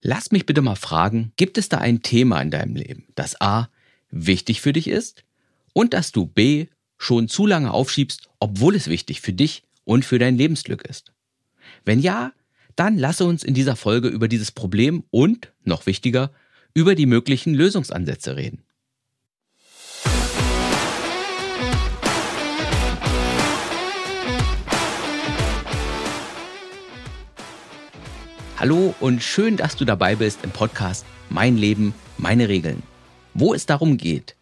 Lass mich bitte mal fragen, gibt es da ein Thema in deinem Leben, das A wichtig für dich ist und das du B schon zu lange aufschiebst, obwohl es wichtig für dich und für dein Lebensglück ist? Wenn ja, dann lasse uns in dieser Folge über dieses Problem und, noch wichtiger, über die möglichen Lösungsansätze reden. Hallo und schön, dass du dabei bist im Podcast Mein Leben, meine Regeln, wo es darum geht,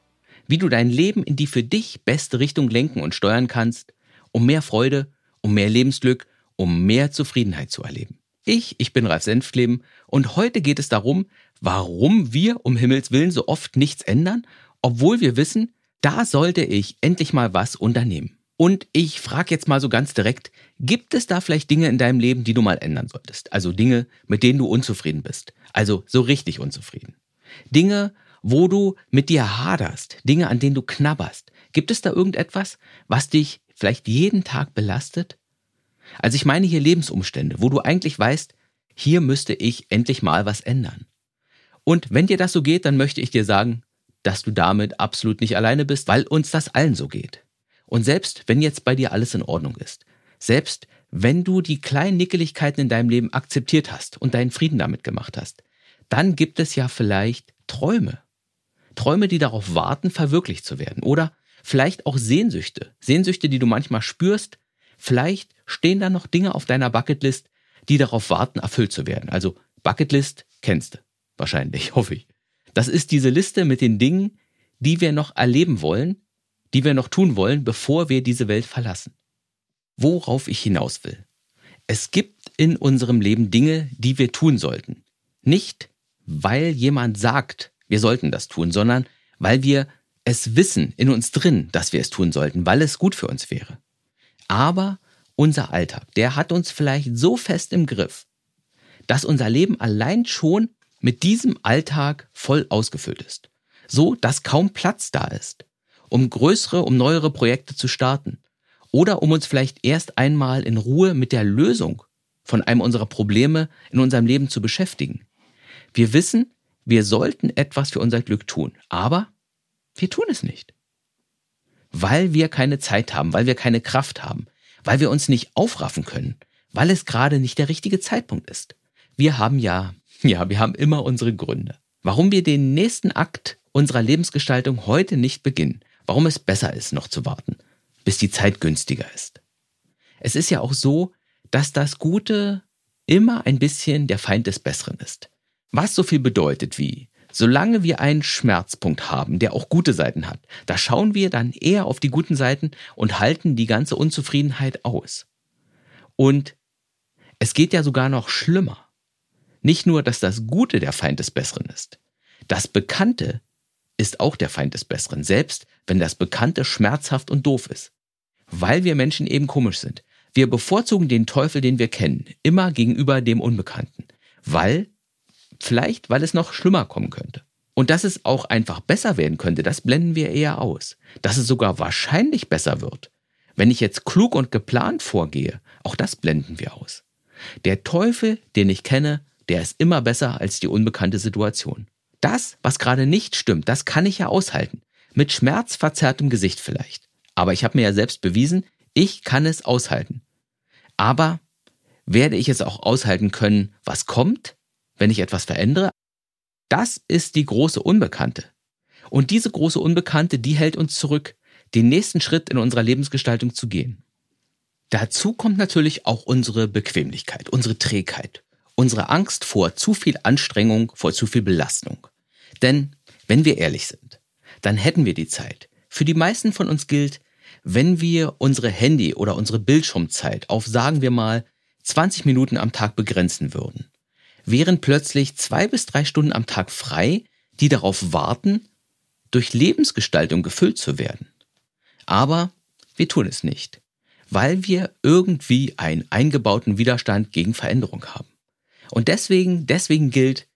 wie du dein Leben in die für dich beste Richtung lenken und steuern kannst, um mehr Freude, um mehr Lebensglück, um mehr Zufriedenheit zu erleben. Ich, ich bin Ralf Senftleben und heute geht es darum, warum wir um Himmels Willen so oft nichts ändern, obwohl wir wissen, da sollte ich endlich mal was unternehmen. Und ich frage jetzt mal so ganz direkt, gibt es da vielleicht Dinge in deinem Leben, die du mal ändern solltest? Also Dinge, mit denen du unzufrieden bist. Also so richtig unzufrieden. Dinge, wo du mit dir haderst, Dinge, an denen du knabberst. Gibt es da irgendetwas, was dich vielleicht jeden Tag belastet? Also ich meine hier Lebensumstände, wo du eigentlich weißt, hier müsste ich endlich mal was ändern. Und wenn dir das so geht, dann möchte ich dir sagen, dass du damit absolut nicht alleine bist, weil uns das allen so geht. Und selbst wenn jetzt bei dir alles in Ordnung ist, selbst wenn du die kleinen Nickeligkeiten in deinem Leben akzeptiert hast und deinen Frieden damit gemacht hast, dann gibt es ja vielleicht Träume. Träume, die darauf warten, verwirklicht zu werden. Oder vielleicht auch Sehnsüchte. Sehnsüchte, die du manchmal spürst. Vielleicht stehen da noch Dinge auf deiner Bucketlist, die darauf warten, erfüllt zu werden. Also Bucketlist kennst du. Wahrscheinlich, hoffe ich. Das ist diese Liste mit den Dingen, die wir noch erleben wollen, die wir noch tun wollen, bevor wir diese Welt verlassen. Worauf ich hinaus will. Es gibt in unserem Leben Dinge, die wir tun sollten. Nicht, weil jemand sagt, wir sollten das tun, sondern weil wir es wissen in uns drin, dass wir es tun sollten, weil es gut für uns wäre. Aber unser Alltag, der hat uns vielleicht so fest im Griff, dass unser Leben allein schon mit diesem Alltag voll ausgefüllt ist. So, dass kaum Platz da ist um größere, um neuere Projekte zu starten. Oder um uns vielleicht erst einmal in Ruhe mit der Lösung von einem unserer Probleme in unserem Leben zu beschäftigen. Wir wissen, wir sollten etwas für unser Glück tun, aber wir tun es nicht. Weil wir keine Zeit haben, weil wir keine Kraft haben, weil wir uns nicht aufraffen können, weil es gerade nicht der richtige Zeitpunkt ist. Wir haben ja, ja, wir haben immer unsere Gründe, warum wir den nächsten Akt unserer Lebensgestaltung heute nicht beginnen, warum es besser ist, noch zu warten, bis die Zeit günstiger ist. Es ist ja auch so, dass das Gute immer ein bisschen der Feind des Besseren ist. Was so viel bedeutet wie, solange wir einen Schmerzpunkt haben, der auch gute Seiten hat, da schauen wir dann eher auf die guten Seiten und halten die ganze Unzufriedenheit aus. Und es geht ja sogar noch schlimmer. Nicht nur, dass das Gute der Feind des Besseren ist. Das Bekannte ist auch der Feind des Besseren, selbst wenn das Bekannte schmerzhaft und doof ist. Weil wir Menschen eben komisch sind. Wir bevorzugen den Teufel, den wir kennen, immer gegenüber dem Unbekannten. Weil, vielleicht, weil es noch schlimmer kommen könnte. Und dass es auch einfach besser werden könnte, das blenden wir eher aus. Dass es sogar wahrscheinlich besser wird. Wenn ich jetzt klug und geplant vorgehe, auch das blenden wir aus. Der Teufel, den ich kenne, der ist immer besser als die unbekannte Situation. Das, was gerade nicht stimmt, das kann ich ja aushalten. Mit schmerzverzerrtem Gesicht vielleicht. Aber ich habe mir ja selbst bewiesen, ich kann es aushalten. Aber werde ich es auch aushalten können, was kommt, wenn ich etwas verändere? Das ist die große Unbekannte. Und diese große Unbekannte, die hält uns zurück, den nächsten Schritt in unserer Lebensgestaltung zu gehen. Dazu kommt natürlich auch unsere Bequemlichkeit, unsere Trägheit unsere Angst vor zu viel Anstrengung, vor zu viel Belastung. Denn, wenn wir ehrlich sind, dann hätten wir die Zeit. Für die meisten von uns gilt, wenn wir unsere Handy- oder unsere Bildschirmzeit auf, sagen wir mal, 20 Minuten am Tag begrenzen würden, wären plötzlich zwei bis drei Stunden am Tag frei, die darauf warten, durch Lebensgestaltung gefüllt zu werden. Aber wir tun es nicht, weil wir irgendwie einen eingebauten Widerstand gegen Veränderung haben. Und deswegen, deswegen gilt,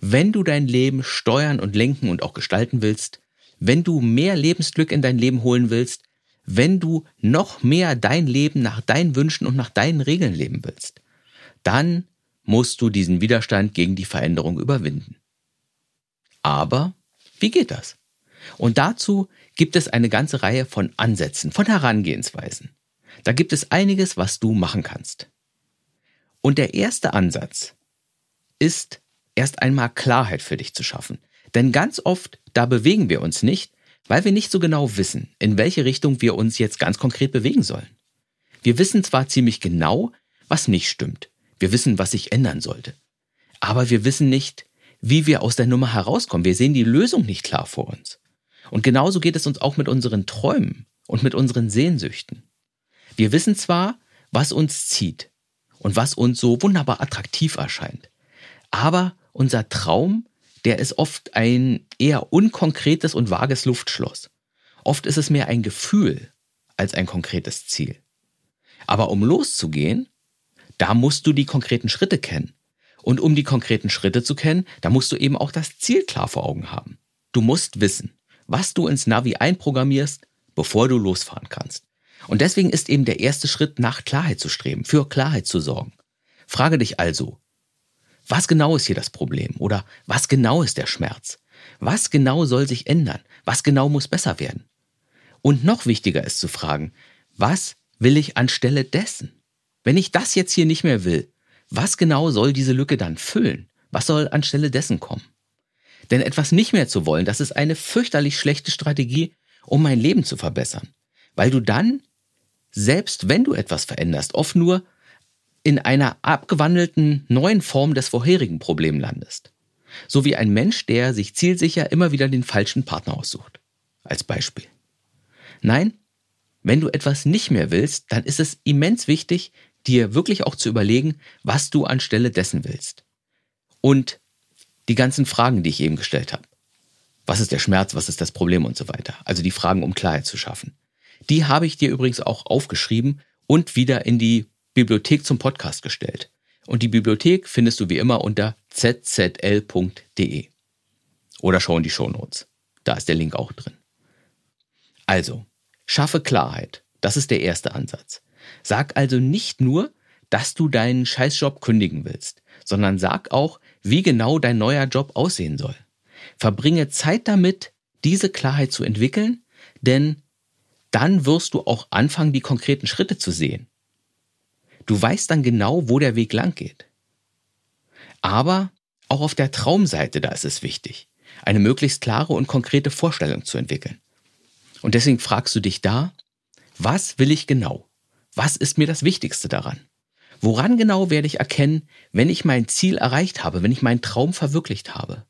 wenn du dein Leben steuern und lenken und auch gestalten willst, wenn du mehr Lebensglück in dein Leben holen willst, wenn du noch mehr dein Leben nach deinen Wünschen und nach deinen Regeln leben willst, dann musst du diesen Widerstand gegen die Veränderung überwinden. Aber wie geht das? Und dazu gibt es eine ganze Reihe von Ansätzen, von Herangehensweisen. Da gibt es einiges, was du machen kannst. Und der erste Ansatz ist erst einmal Klarheit für dich zu schaffen. Denn ganz oft, da bewegen wir uns nicht, weil wir nicht so genau wissen, in welche Richtung wir uns jetzt ganz konkret bewegen sollen. Wir wissen zwar ziemlich genau, was nicht stimmt. Wir wissen, was sich ändern sollte. Aber wir wissen nicht, wie wir aus der Nummer herauskommen. Wir sehen die Lösung nicht klar vor uns. Und genauso geht es uns auch mit unseren Träumen und mit unseren Sehnsüchten. Wir wissen zwar, was uns zieht und was uns so wunderbar attraktiv erscheint, aber unser Traum, der ist oft ein eher unkonkretes und vages Luftschloss. Oft ist es mehr ein Gefühl als ein konkretes Ziel. Aber um loszugehen, da musst du die konkreten Schritte kennen. Und um die konkreten Schritte zu kennen, da musst du eben auch das Ziel klar vor Augen haben. Du musst wissen, was du ins Navi einprogrammierst, bevor du losfahren kannst. Und deswegen ist eben der erste Schritt, nach Klarheit zu streben, für Klarheit zu sorgen. Frage dich also, was genau ist hier das Problem? Oder was genau ist der Schmerz? Was genau soll sich ändern? Was genau muss besser werden? Und noch wichtiger ist zu fragen, was will ich anstelle dessen? Wenn ich das jetzt hier nicht mehr will, was genau soll diese Lücke dann füllen? Was soll anstelle dessen kommen? Denn etwas nicht mehr zu wollen, das ist eine fürchterlich schlechte Strategie, um mein Leben zu verbessern. Weil du dann, selbst wenn du etwas veränderst, oft nur in einer abgewandelten neuen Form des vorherigen Problems landest. So wie ein Mensch, der sich zielsicher immer wieder den falschen Partner aussucht. Als Beispiel. Nein, wenn du etwas nicht mehr willst, dann ist es immens wichtig, dir wirklich auch zu überlegen, was du anstelle dessen willst. Und die ganzen Fragen, die ich eben gestellt habe. Was ist der Schmerz, was ist das Problem und so weiter. Also die Fragen, um Klarheit zu schaffen. Die habe ich dir übrigens auch aufgeschrieben und wieder in die Bibliothek zum Podcast gestellt. Und die Bibliothek findest du wie immer unter zzl.de. Oder schau in die Shownotes. Da ist der Link auch drin. Also, schaffe Klarheit. Das ist der erste Ansatz. Sag also nicht nur, dass du deinen Scheißjob kündigen willst, sondern sag auch, wie genau dein neuer Job aussehen soll. Verbringe Zeit damit, diese Klarheit zu entwickeln, denn dann wirst du auch anfangen, die konkreten Schritte zu sehen. Du weißt dann genau, wo der Weg lang geht. Aber auch auf der Traumseite, da ist es wichtig, eine möglichst klare und konkrete Vorstellung zu entwickeln. Und deswegen fragst du dich da, was will ich genau? Was ist mir das Wichtigste daran? Woran genau werde ich erkennen, wenn ich mein Ziel erreicht habe, wenn ich meinen Traum verwirklicht habe?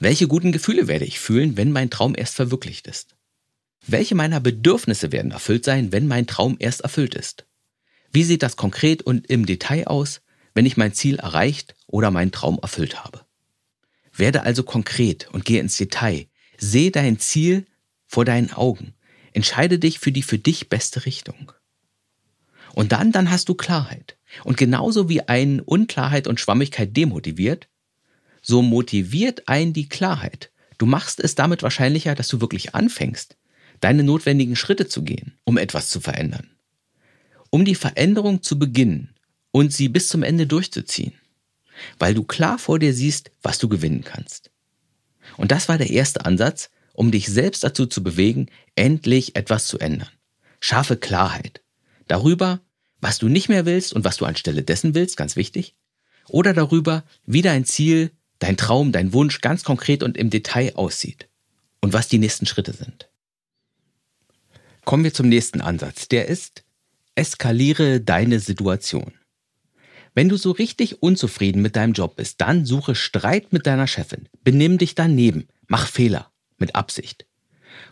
Welche guten Gefühle werde ich fühlen, wenn mein Traum erst verwirklicht ist? Welche meiner Bedürfnisse werden erfüllt sein, wenn mein Traum erst erfüllt ist? Wie sieht das konkret und im Detail aus, wenn ich mein Ziel erreicht oder meinen Traum erfüllt habe? Werde also konkret und gehe ins Detail. Sehe dein Ziel vor deinen Augen. Entscheide dich für die für dich beste Richtung. Und dann, dann hast du Klarheit. Und genauso wie ein Unklarheit und Schwammigkeit demotiviert, so motiviert ein die Klarheit. Du machst es damit wahrscheinlicher, dass du wirklich anfängst, deine notwendigen Schritte zu gehen, um etwas zu verändern. Um die Veränderung zu beginnen und sie bis zum Ende durchzuziehen. Weil du klar vor dir siehst, was du gewinnen kannst. Und das war der erste Ansatz, um dich selbst dazu zu bewegen, endlich etwas zu ändern. Schaffe Klarheit darüber, was du nicht mehr willst und was du anstelle dessen willst, ganz wichtig, oder darüber, wie dein Ziel, dein Traum, dein Wunsch ganz konkret und im Detail aussieht und was die nächsten Schritte sind. Kommen wir zum nächsten Ansatz, der ist, eskaliere deine Situation. Wenn du so richtig unzufrieden mit deinem Job bist, dann suche Streit mit deiner Chefin, benimm dich daneben, mach Fehler mit Absicht.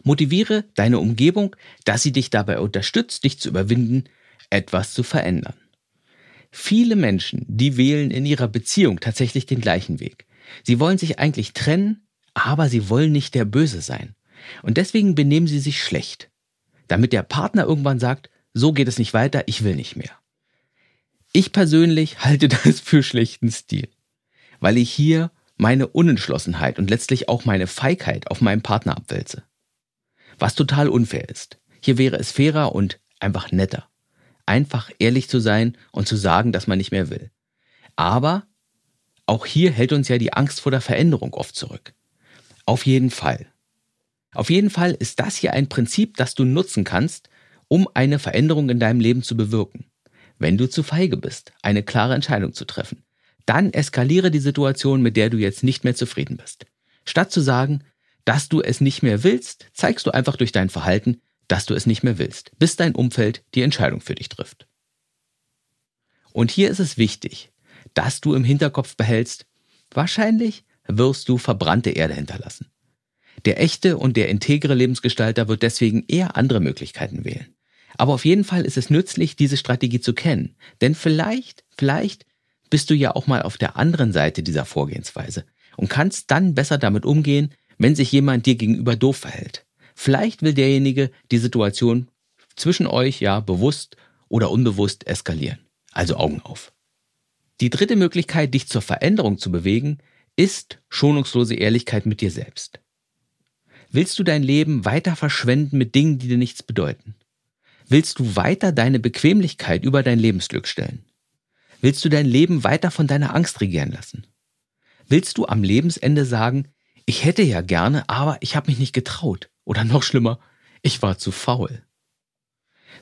Motiviere deine Umgebung, dass sie dich dabei unterstützt, dich zu überwinden, etwas zu verändern. Viele Menschen, die wählen in ihrer Beziehung tatsächlich den gleichen Weg. Sie wollen sich eigentlich trennen, aber sie wollen nicht der Böse sein. Und deswegen benehmen sie sich schlecht, damit der Partner irgendwann sagt, so geht es nicht weiter, ich will nicht mehr. Ich persönlich halte das für schlechten Stil, weil ich hier meine Unentschlossenheit und letztlich auch meine Feigheit auf meinen Partner abwälze was total unfair ist. Hier wäre es fairer und einfach netter. Einfach ehrlich zu sein und zu sagen, dass man nicht mehr will. Aber Auch hier hält uns ja die Angst vor der Veränderung oft zurück. Auf jeden Fall. Auf jeden Fall ist das hier ein Prinzip, das du nutzen kannst, um eine Veränderung in deinem Leben zu bewirken. Wenn du zu feige bist, eine klare Entscheidung zu treffen, dann eskaliere die Situation, mit der du jetzt nicht mehr zufrieden bist. Statt zu sagen, dass du es nicht mehr willst, zeigst du einfach durch dein Verhalten, dass du es nicht mehr willst, bis dein Umfeld die Entscheidung für dich trifft. Und hier ist es wichtig, dass du im Hinterkopf behältst, wahrscheinlich wirst du verbrannte Erde hinterlassen. Der echte und der integre Lebensgestalter wird deswegen eher andere Möglichkeiten wählen. Aber auf jeden Fall ist es nützlich, diese Strategie zu kennen. Denn vielleicht, vielleicht bist du ja auch mal auf der anderen Seite dieser Vorgehensweise und kannst dann besser damit umgehen, wenn sich jemand dir gegenüber doof verhält. Vielleicht will derjenige die Situation zwischen euch ja bewusst oder unbewusst eskalieren. Also Augen auf. Die dritte Möglichkeit, dich zur Veränderung zu bewegen, ist schonungslose Ehrlichkeit mit dir selbst. Willst du dein Leben weiter verschwenden mit Dingen, die dir nichts bedeuten? Willst du weiter deine Bequemlichkeit über dein Lebensglück stellen? Willst du dein Leben weiter von deiner Angst regieren lassen? Willst du am Lebensende sagen, ich hätte ja gerne, aber ich habe mich nicht getraut? Oder noch schlimmer, ich war zu faul?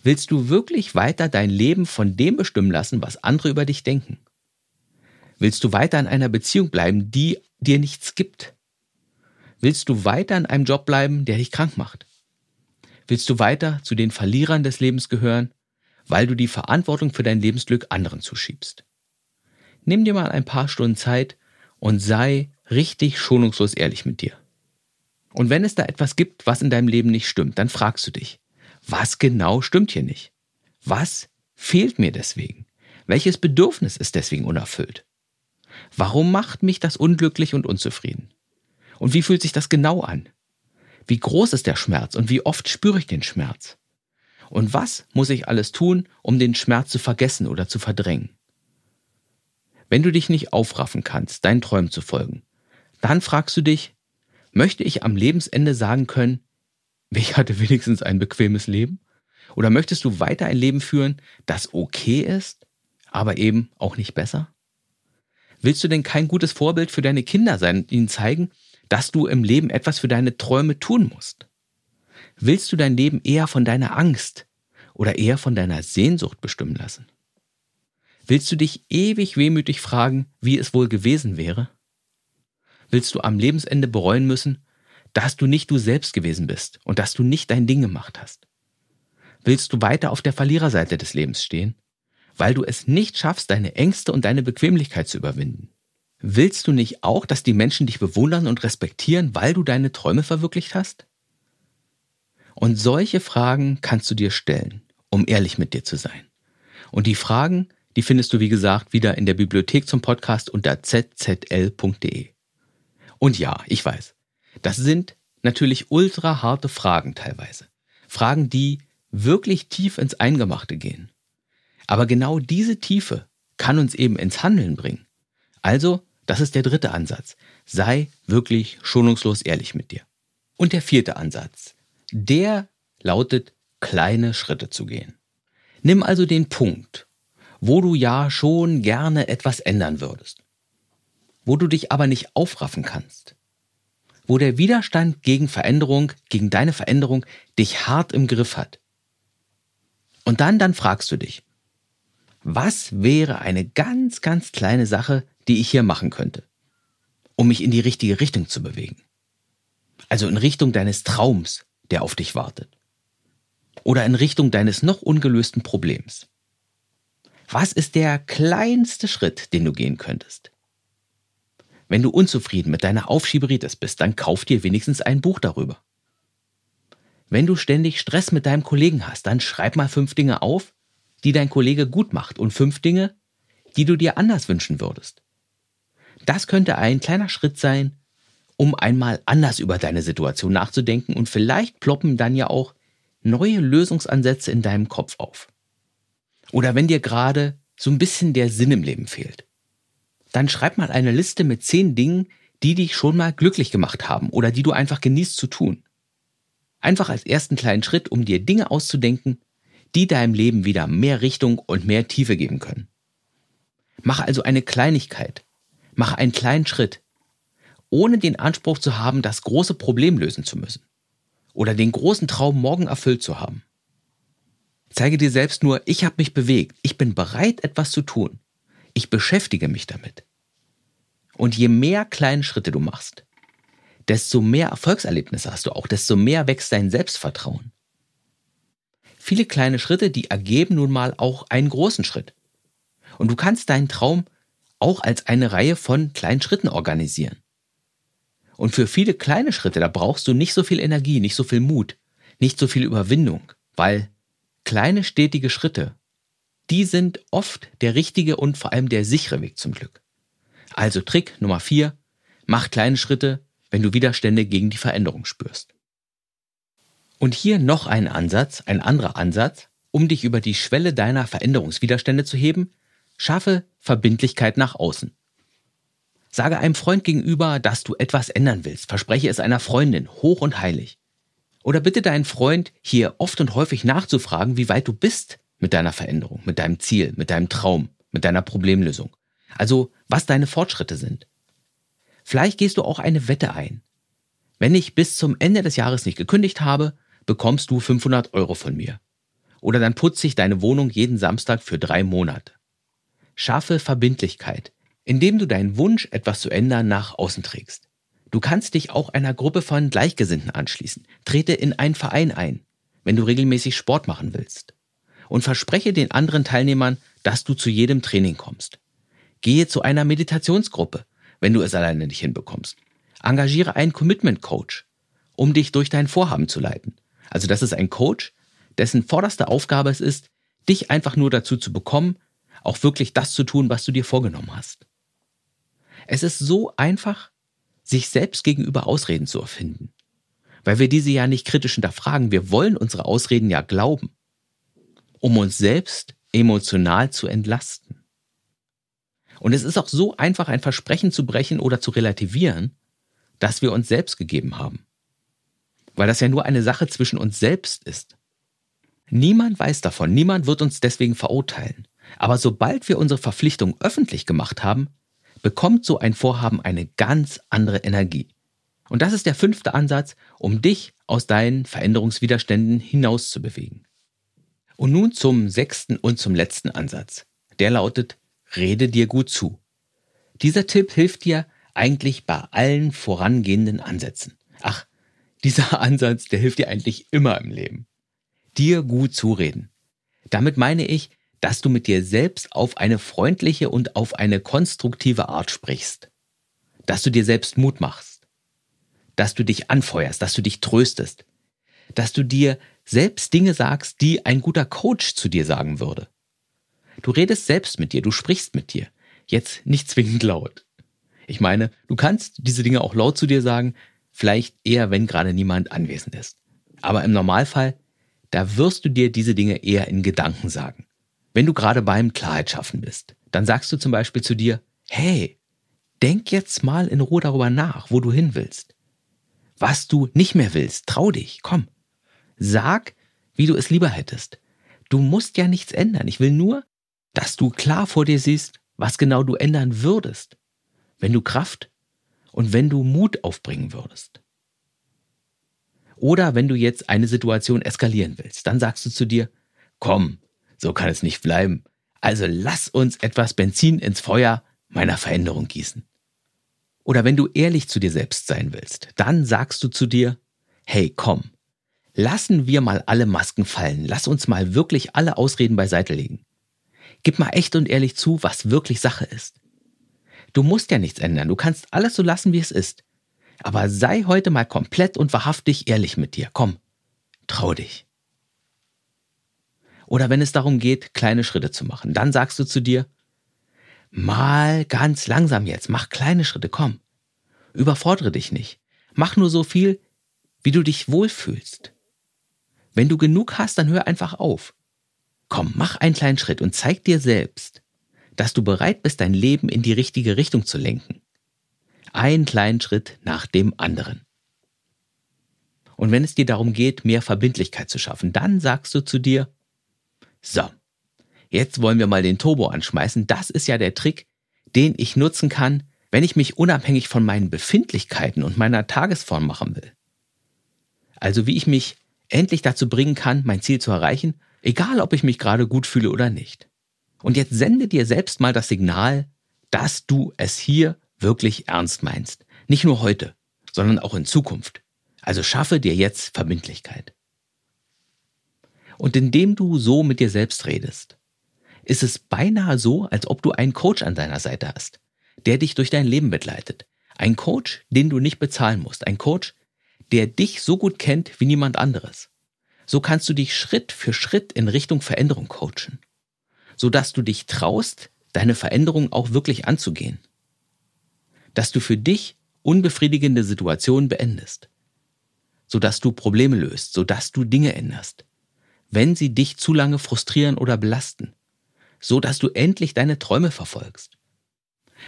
Willst du wirklich weiter dein Leben von dem bestimmen lassen, was andere über dich denken? Willst du weiter in einer Beziehung bleiben, die dir nichts gibt? Willst du weiter in einem Job bleiben, der dich krank macht? Willst du weiter zu den Verlierern des Lebens gehören, weil du die Verantwortung für dein Lebensglück anderen zuschiebst? Nimm dir mal ein paar Stunden Zeit und sei richtig schonungslos ehrlich mit dir. Und wenn es da etwas gibt, was in deinem Leben nicht stimmt, dann fragst du dich, was genau stimmt hier nicht? Was fehlt mir deswegen? Welches Bedürfnis ist deswegen unerfüllt? Warum macht mich das unglücklich und unzufrieden? Und wie fühlt sich das genau an? Wie groß ist der Schmerz und wie oft spüre ich den Schmerz? Und was muss ich alles tun, um den Schmerz zu vergessen oder zu verdrängen? Wenn du dich nicht aufraffen kannst, deinen Träumen zu folgen, dann fragst du dich, möchte ich am Lebensende sagen können, ich hatte wenigstens ein bequemes Leben? Oder möchtest du weiter ein Leben führen, das okay ist, aber eben auch nicht besser? Willst du denn kein gutes Vorbild für deine Kinder sein und ihnen zeigen, dass du im Leben etwas für deine Träume tun musst? Willst du dein Leben eher von deiner Angst oder eher von deiner Sehnsucht bestimmen lassen? Willst du dich ewig wehmütig fragen, wie es wohl gewesen wäre? Willst du am Lebensende bereuen müssen, dass du nicht du selbst gewesen bist und dass du nicht dein Ding gemacht hast? Willst du weiter auf der Verliererseite des Lebens stehen, weil du es nicht schaffst, deine Ängste und deine Bequemlichkeit zu überwinden? Willst du nicht auch, dass die Menschen dich bewundern und respektieren, weil du deine Träume verwirklicht hast? Und solche Fragen kannst du dir stellen, um ehrlich mit dir zu sein. Und die Fragen, die findest du, wie gesagt, wieder in der Bibliothek zum Podcast unter zzl.de. Und ja, ich weiß, das sind natürlich ultra harte Fragen teilweise. Fragen, die wirklich tief ins Eingemachte gehen. Aber genau diese Tiefe kann uns eben ins Handeln bringen. Also das ist der dritte Ansatz. Sei wirklich schonungslos ehrlich mit dir. Und der vierte Ansatz, der lautet, kleine Schritte zu gehen. Nimm also den Punkt, wo du ja schon gerne etwas ändern würdest, wo du dich aber nicht aufraffen kannst, wo der Widerstand gegen Veränderung, gegen deine Veränderung dich hart im Griff hat. Und dann, dann fragst du dich, was wäre eine ganz, ganz kleine Sache, die ich hier machen könnte, um mich in die richtige Richtung zu bewegen. Also in Richtung deines Traums, der auf dich wartet. Oder in Richtung deines noch ungelösten Problems. Was ist der kleinste Schritt, den du gehen könntest? Wenn du unzufrieden mit deiner Aufschieberitis bist, dann kauf dir wenigstens ein Buch darüber. Wenn du ständig Stress mit deinem Kollegen hast, dann schreib mal fünf Dinge auf, die dein Kollege gut macht und fünf Dinge, die du dir anders wünschen würdest. Das könnte ein kleiner Schritt sein, um einmal anders über deine Situation nachzudenken und vielleicht ploppen dann ja auch neue Lösungsansätze in deinem Kopf auf. Oder wenn dir gerade so ein bisschen der Sinn im Leben fehlt, dann schreib mal eine Liste mit zehn Dingen, die dich schon mal glücklich gemacht haben oder die du einfach genießt zu tun. Einfach als ersten kleinen Schritt, um dir Dinge auszudenken, die deinem Leben wieder mehr Richtung und mehr Tiefe geben können. Mach also eine Kleinigkeit, Mach einen kleinen Schritt, ohne den Anspruch zu haben, das große Problem lösen zu müssen oder den großen Traum morgen erfüllt zu haben. Zeige dir selbst nur, ich habe mich bewegt, ich bin bereit, etwas zu tun. Ich beschäftige mich damit. Und je mehr kleine Schritte du machst, desto mehr Erfolgserlebnisse hast du auch, desto mehr wächst dein Selbstvertrauen. Viele kleine Schritte, die ergeben nun mal auch einen großen Schritt. Und du kannst deinen Traum auch als eine Reihe von kleinen Schritten organisieren. Und für viele kleine Schritte, da brauchst du nicht so viel Energie, nicht so viel Mut, nicht so viel Überwindung, weil kleine stetige Schritte, die sind oft der richtige und vor allem der sichere Weg zum Glück. Also Trick Nummer vier, mach kleine Schritte, wenn du Widerstände gegen die Veränderung spürst. Und hier noch ein Ansatz, ein anderer Ansatz, um dich über die Schwelle deiner Veränderungswiderstände zu heben, schaffe Verbindlichkeit nach außen. Sage einem Freund gegenüber, dass du etwas ändern willst. Verspreche es einer Freundin, hoch und heilig. Oder bitte deinen Freund, hier oft und häufig nachzufragen, wie weit du bist mit deiner Veränderung, mit deinem Ziel, mit deinem Traum, mit deiner Problemlösung. Also, was deine Fortschritte sind. Vielleicht gehst du auch eine Wette ein. Wenn ich bis zum Ende des Jahres nicht gekündigt habe, bekommst du 500 Euro von mir. Oder dann putze ich deine Wohnung jeden Samstag für drei Monate. Schaffe Verbindlichkeit, indem du deinen Wunsch, etwas zu ändern, nach außen trägst. Du kannst dich auch einer Gruppe von Gleichgesinnten anschließen. Trete in einen Verein ein, wenn du regelmäßig Sport machen willst. Und verspreche den anderen Teilnehmern, dass du zu jedem Training kommst. Gehe zu einer Meditationsgruppe wenn du es alleine nicht hinbekommst. Engagiere einen Commitment Coach, um dich durch dein Vorhaben zu leiten. Also das ist ein Coach, dessen vorderste Aufgabe es ist, dich einfach nur dazu zu bekommen, auch wirklich das zu tun, was du dir vorgenommen hast. Es ist so einfach, sich selbst gegenüber Ausreden zu erfinden, weil wir diese ja nicht kritisch hinterfragen. Wir wollen unsere Ausreden ja glauben, um uns selbst emotional zu entlasten. Und es ist auch so einfach, ein Versprechen zu brechen oder zu relativieren, das wir uns selbst gegeben haben. Weil das ja nur eine Sache zwischen uns selbst ist. Niemand weiß davon, niemand wird uns deswegen verurteilen. Aber sobald wir unsere Verpflichtung öffentlich gemacht haben, bekommt so ein Vorhaben eine ganz andere Energie. Und das ist der fünfte Ansatz, um dich aus deinen Veränderungswiderständen hinauszubewegen. Und nun zum sechsten und zum letzten Ansatz. Der lautet, rede dir gut zu. Dieser Tipp hilft dir eigentlich bei allen vorangehenden Ansätzen. Ach, dieser Ansatz, der hilft dir eigentlich immer im Leben. Dir gut zureden. Damit meine ich, dass du mit dir selbst auf eine freundliche und auf eine konstruktive Art sprichst. Dass du dir selbst Mut machst. Dass du dich anfeuerst, dass du dich tröstest. Dass du dir selbst Dinge sagst, die ein guter Coach zu dir sagen würde. Du redest selbst mit dir, du sprichst mit dir. Jetzt nicht zwingend laut. Ich meine, du kannst diese Dinge auch laut zu dir sagen, vielleicht eher, wenn gerade niemand anwesend ist. Aber im Normalfall, da wirst du dir diese Dinge eher in Gedanken sagen. Wenn du gerade beim Klarheit schaffen bist, dann sagst du zum Beispiel zu dir, hey, denk jetzt mal in Ruhe darüber nach, wo du hin willst. Was du nicht mehr willst, trau dich, komm. Sag, wie du es lieber hättest. Du musst ja nichts ändern. Ich will nur, dass du klar vor dir siehst, was genau du ändern würdest, wenn du Kraft und wenn du Mut aufbringen würdest. Oder wenn du jetzt eine Situation eskalieren willst, dann sagst du zu dir, komm, so kann es nicht bleiben. Also lass uns etwas Benzin ins Feuer meiner Veränderung gießen. Oder wenn du ehrlich zu dir selbst sein willst, dann sagst du zu dir, hey, komm, lassen wir mal alle Masken fallen, lass uns mal wirklich alle Ausreden beiseite legen. Gib mal echt und ehrlich zu, was wirklich Sache ist. Du musst ja nichts ändern, du kannst alles so lassen, wie es ist. Aber sei heute mal komplett und wahrhaftig ehrlich mit dir. Komm, trau dich. Oder wenn es darum geht, kleine Schritte zu machen, dann sagst du zu dir, mal ganz langsam jetzt, mach kleine Schritte, komm. Überfordere dich nicht. Mach nur so viel, wie du dich wohlfühlst. Wenn du genug hast, dann hör einfach auf. Komm, mach einen kleinen Schritt und zeig dir selbst, dass du bereit bist, dein Leben in die richtige Richtung zu lenken. Einen kleinen Schritt nach dem anderen. Und wenn es dir darum geht, mehr Verbindlichkeit zu schaffen, dann sagst du zu dir, so, jetzt wollen wir mal den Turbo anschmeißen. Das ist ja der Trick, den ich nutzen kann, wenn ich mich unabhängig von meinen Befindlichkeiten und meiner Tagesform machen will. Also wie ich mich endlich dazu bringen kann, mein Ziel zu erreichen, egal ob ich mich gerade gut fühle oder nicht. Und jetzt sende dir selbst mal das Signal, dass du es hier wirklich ernst meinst. Nicht nur heute, sondern auch in Zukunft. Also schaffe dir jetzt Verbindlichkeit. Und indem du so mit dir selbst redest, ist es beinahe so, als ob du einen Coach an deiner Seite hast, der dich durch dein Leben begleitet. Ein Coach, den du nicht bezahlen musst. Ein Coach, der dich so gut kennt wie niemand anderes. So kannst du dich Schritt für Schritt in Richtung Veränderung coachen, sodass du dich traust, deine Veränderung auch wirklich anzugehen. Dass du für dich unbefriedigende Situationen beendest, sodass du Probleme löst, sodass du Dinge änderst, wenn sie dich zu lange frustrieren oder belasten, so dass du endlich deine Träume verfolgst.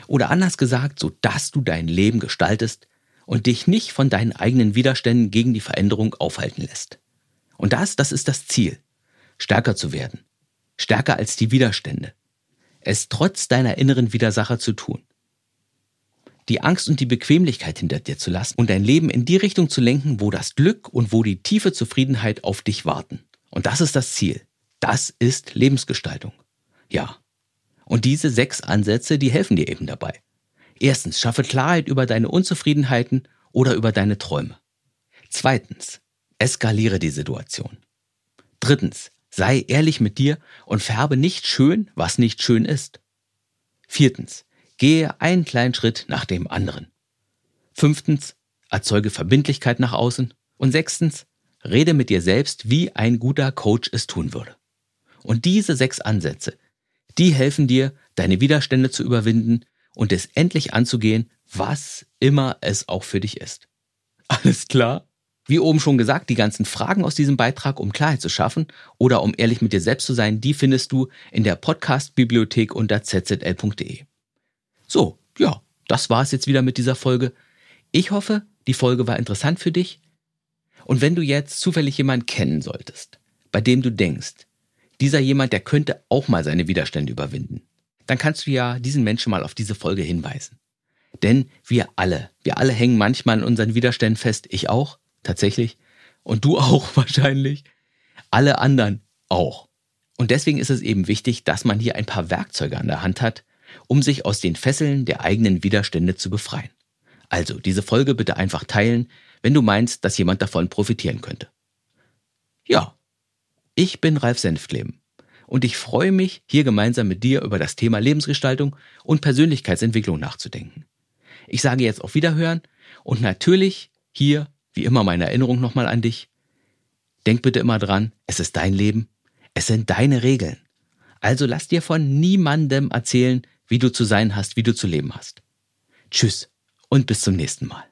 Oder anders gesagt, so dass du dein Leben gestaltest und dich nicht von deinen eigenen Widerständen gegen die Veränderung aufhalten lässt. Und das, das ist das Ziel. Stärker zu werden. Stärker als die Widerstände. Es trotz deiner inneren Widersacher zu tun. Die Angst und die Bequemlichkeit hinter dir zu lassen und dein Leben in die Richtung zu lenken, wo das Glück und wo die tiefe Zufriedenheit auf dich warten. Und das ist das Ziel. Das ist Lebensgestaltung. Ja. Und diese sechs Ansätze, die helfen dir eben dabei. Erstens, schaffe Klarheit über deine Unzufriedenheiten oder über deine Träume. Zweitens, eskaliere die Situation. Drittens, sei ehrlich mit dir und färbe nicht schön, was nicht schön ist. Viertens, gehe einen kleinen Schritt nach dem anderen. Fünftens, erzeuge Verbindlichkeit nach außen. Und sechstens, rede mit dir selbst, wie ein guter Coach es tun würde. Und diese sechs Ansätze, die helfen dir, deine Widerstände zu überwinden und es endlich anzugehen, was immer es auch für dich ist. Alles klar? Wie oben schon gesagt, die ganzen Fragen aus diesem Beitrag, um Klarheit zu schaffen oder um ehrlich mit dir selbst zu sein, die findest du in der Podcast-Bibliothek unter zzl.de. So, ja, das war es jetzt wieder mit dieser Folge. Ich hoffe, die Folge war interessant für dich. Und wenn du jetzt zufällig jemanden kennen solltest, bei dem du denkst, dieser jemand, der könnte auch mal seine Widerstände überwinden, dann kannst du ja diesen Menschen mal auf diese Folge hinweisen. Denn wir alle, wir alle hängen manchmal an unseren Widerständen fest. Ich auch, tatsächlich. Und du auch wahrscheinlich. Alle anderen auch. Und deswegen ist es eben wichtig, dass man hier ein paar Werkzeuge an der Hand hat, um sich aus den Fesseln der eigenen Widerstände zu befreien. Also diese Folge bitte einfach teilen, wenn du meinst, dass jemand davon profitieren könnte. Ja, ich bin Ralf Senftleben und ich freue mich, hier gemeinsam mit dir über das Thema Lebensgestaltung und Persönlichkeitsentwicklung nachzudenken. Ich sage jetzt auf Wiederhören und natürlich hier, wie immer, meine Erinnerung nochmal an dich. Denk bitte immer dran, es ist dein Leben, es sind deine Regeln. Also lass dir von niemandem erzählen, wie du zu sein hast, wie du zu leben hast. Tschüss und bis zum nächsten Mal.